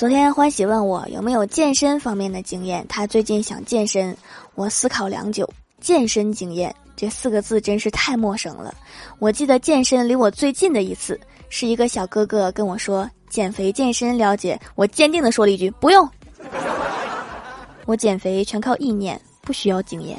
昨天欢喜问我有没有健身方面的经验，他最近想健身。我思考良久，健身经验这四个字真是太陌生了。我记得健身离我最近的一次，是一个小哥哥跟我说减肥健身了解，我坚定的说了一句不用。我减肥全靠意念，不需要经验。